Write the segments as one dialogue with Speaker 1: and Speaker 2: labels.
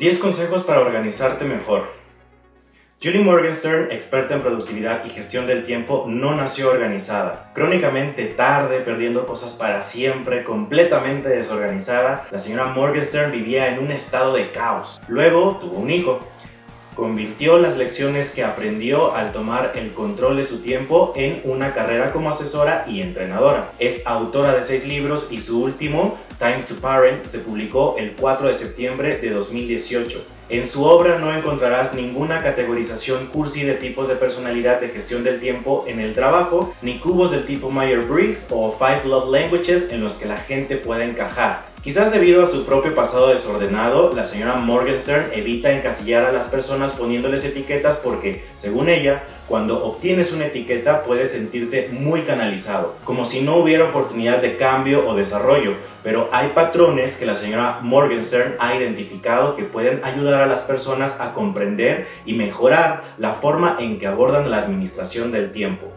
Speaker 1: 10 consejos para organizarte mejor. Julie Morgenstern, experta en productividad y gestión del tiempo, no nació organizada. Crónicamente tarde, perdiendo cosas para siempre, completamente desorganizada, la señora Morgenstern vivía en un estado de caos. Luego tuvo un hijo convirtió las lecciones que aprendió al tomar el control de su tiempo en una carrera como asesora y entrenadora. Es autora de seis libros y su último, Time to Parent, se publicó el 4 de septiembre de 2018. En su obra no encontrarás ninguna categorización cursi de tipos de personalidad de gestión del tiempo en el trabajo, ni cubos del tipo Myers-Briggs o Five Love Languages en los que la gente pueda encajar. Quizás debido a su propio pasado desordenado, la señora Morgenstern evita encasillar a las personas poniéndoles etiquetas porque, según ella, cuando obtienes una etiqueta puedes sentirte muy canalizado, como si no hubiera oportunidad de cambio o desarrollo, pero hay patrones que la señora Morgenstern ha identificado que pueden ayudar a las personas a comprender y mejorar la forma en que abordan la administración del tiempo.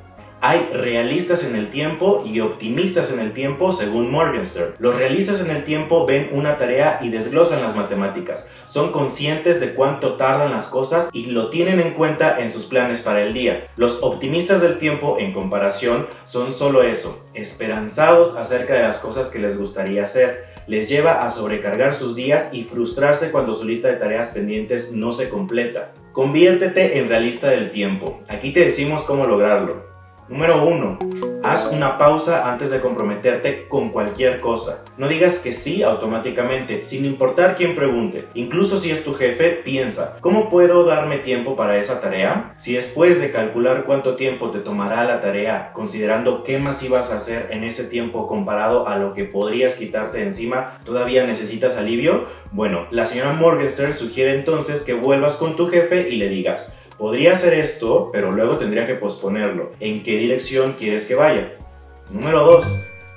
Speaker 1: Hay realistas en el tiempo y optimistas en el tiempo según Morgenstern. Los realistas en el tiempo ven una tarea y desglosan las matemáticas. Son conscientes de cuánto tardan las cosas y lo tienen en cuenta en sus planes para el día. Los optimistas del tiempo, en comparación, son solo eso, esperanzados acerca de las cosas que les gustaría hacer les lleva a sobrecargar sus días y frustrarse cuando su lista de tareas pendientes no se completa. Conviértete en realista del tiempo. Aquí te decimos cómo lograrlo. Número 1. Haz una pausa antes de comprometerte con cualquier cosa. No digas que sí automáticamente, sin importar quién pregunte. Incluso si es tu jefe, piensa, ¿cómo puedo darme tiempo para esa tarea? Si después de calcular cuánto tiempo te tomará la tarea, considerando qué más ibas a hacer en ese tiempo comparado a lo que podrías quitarte encima, todavía necesitas alivio, bueno, la señora Morgenstern sugiere entonces que vuelvas con tu jefe y le digas, Podría hacer esto, pero luego tendría que posponerlo. ¿En qué dirección quieres que vaya? Número 2.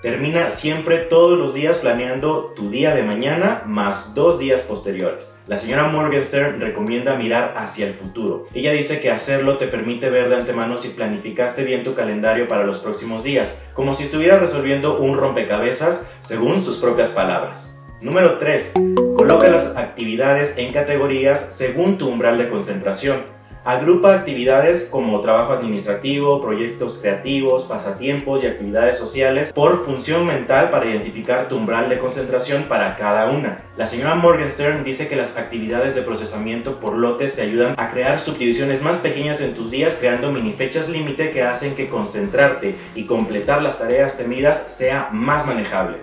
Speaker 1: Termina siempre todos los días planeando tu día de mañana más dos días posteriores. La señora Morgenstern recomienda mirar hacia el futuro. Ella dice que hacerlo te permite ver de antemano si planificaste bien tu calendario para los próximos días, como si estuvieras resolviendo un rompecabezas según sus propias palabras. Número 3. Coloca las actividades en categorías según tu umbral de concentración. Agrupa actividades como trabajo administrativo, proyectos creativos, pasatiempos y actividades sociales por función mental para identificar tu umbral de concentración para cada una. La señora Morgenstern dice que las actividades de procesamiento por lotes te ayudan a crear subdivisiones más pequeñas en tus días creando mini fechas límite que hacen que concentrarte y completar las tareas temidas sea más manejable.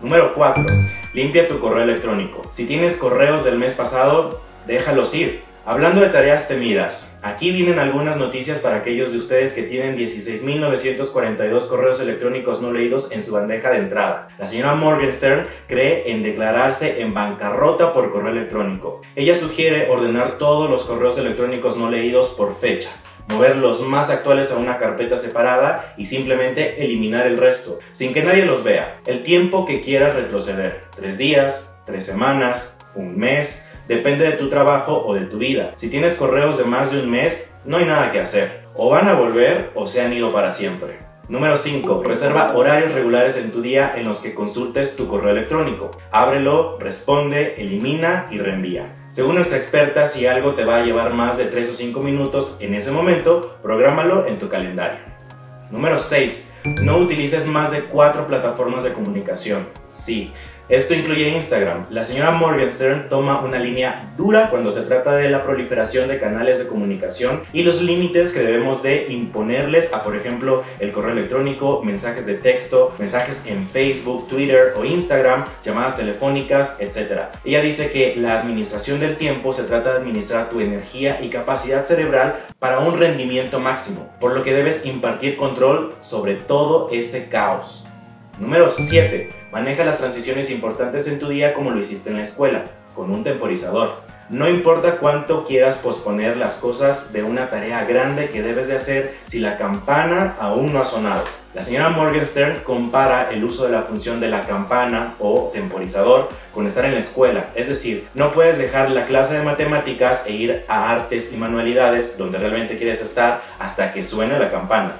Speaker 1: Número 4. Limpia tu correo electrónico. Si tienes correos del mes pasado, déjalos ir. Hablando de tareas temidas, aquí vienen algunas noticias para aquellos de ustedes que tienen 16.942 correos electrónicos no leídos en su bandeja de entrada. La señora Morgenstern cree en declararse en bancarrota por correo electrónico. Ella sugiere ordenar todos los correos electrónicos no leídos por fecha mover los más actuales a una carpeta separada y simplemente eliminar el resto, sin que nadie los vea. El tiempo que quieras retroceder, tres días, tres semanas, un mes, depende de tu trabajo o de tu vida. Si tienes correos de más de un mes, no hay nada que hacer. O van a volver o se han ido para siempre. Número 5. Reserva horarios regulares en tu día en los que consultes tu correo electrónico. Ábrelo, responde, elimina y reenvía. Según nuestra experta, si algo te va a llevar más de 3 o 5 minutos en ese momento, prográmalo en tu calendario. Número 6. No utilices más de 4 plataformas de comunicación. Sí, esto incluye Instagram. La señora Morgenstern toma una línea dura cuando se trata de la proliferación de canales de comunicación y los límites que debemos de imponerles a, por ejemplo, el correo electrónico, mensajes de texto, mensajes en Facebook, Twitter o Instagram, llamadas telefónicas, etc. Ella dice que la administración del tiempo se trata de administrar tu energía y capacidad cerebral para un rendimiento máximo, por lo que debes impartir control sobre todo ese caos. Número 7. Maneja las transiciones importantes en tu día como lo hiciste en la escuela, con un temporizador. No importa cuánto quieras posponer las cosas de una tarea grande que debes de hacer si la campana aún no ha sonado. La señora Morgenstern compara el uso de la función de la campana o temporizador con estar en la escuela. Es decir, no puedes dejar la clase de matemáticas e ir a artes y manualidades donde realmente quieres estar hasta que suene la campana.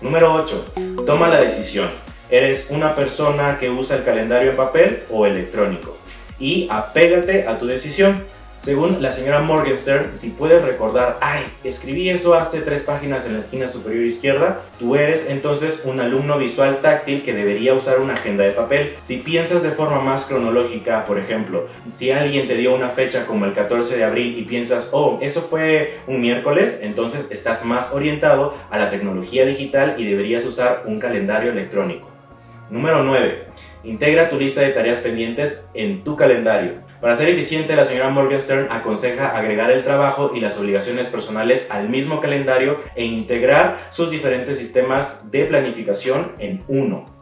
Speaker 1: Número 8. Toma la decisión. ¿Eres una persona que usa el calendario en papel o electrónico? Y apégate a tu decisión. Según la señora Morgenstern, si puedes recordar, ay, escribí eso hace tres páginas en la esquina superior izquierda, tú eres entonces un alumno visual táctil que debería usar una agenda de papel. Si piensas de forma más cronológica, por ejemplo, si alguien te dio una fecha como el 14 de abril y piensas, oh, eso fue un miércoles, entonces estás más orientado a la tecnología digital y deberías usar un calendario electrónico. Número 9. Integra tu lista de tareas pendientes en tu calendario. Para ser eficiente, la señora Morgenstern aconseja agregar el trabajo y las obligaciones personales al mismo calendario e integrar sus diferentes sistemas de planificación en uno.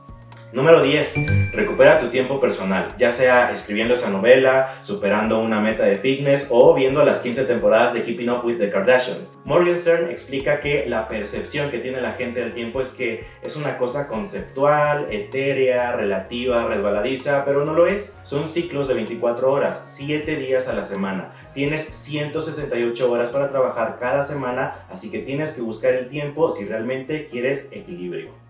Speaker 1: Número 10. Recupera tu tiempo personal, ya sea escribiendo esa novela, superando una meta de fitness o viendo las 15 temporadas de Keeping Up with the Kardashians. Morgenstern explica que la percepción que tiene la gente del tiempo es que es una cosa conceptual, etérea, relativa, resbaladiza, pero no lo es. Son ciclos de 24 horas, 7 días a la semana. Tienes 168 horas para trabajar cada semana, así que tienes que buscar el tiempo si realmente quieres equilibrio.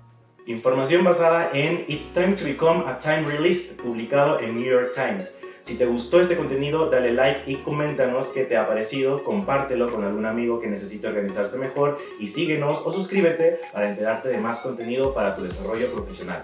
Speaker 1: Información basada en It's Time to Become a Time Release, publicado en New York Times. Si te gustó este contenido, dale like y coméntanos qué te ha parecido, compártelo con algún amigo que necesite organizarse mejor y síguenos o suscríbete para enterarte de más contenido para tu desarrollo profesional.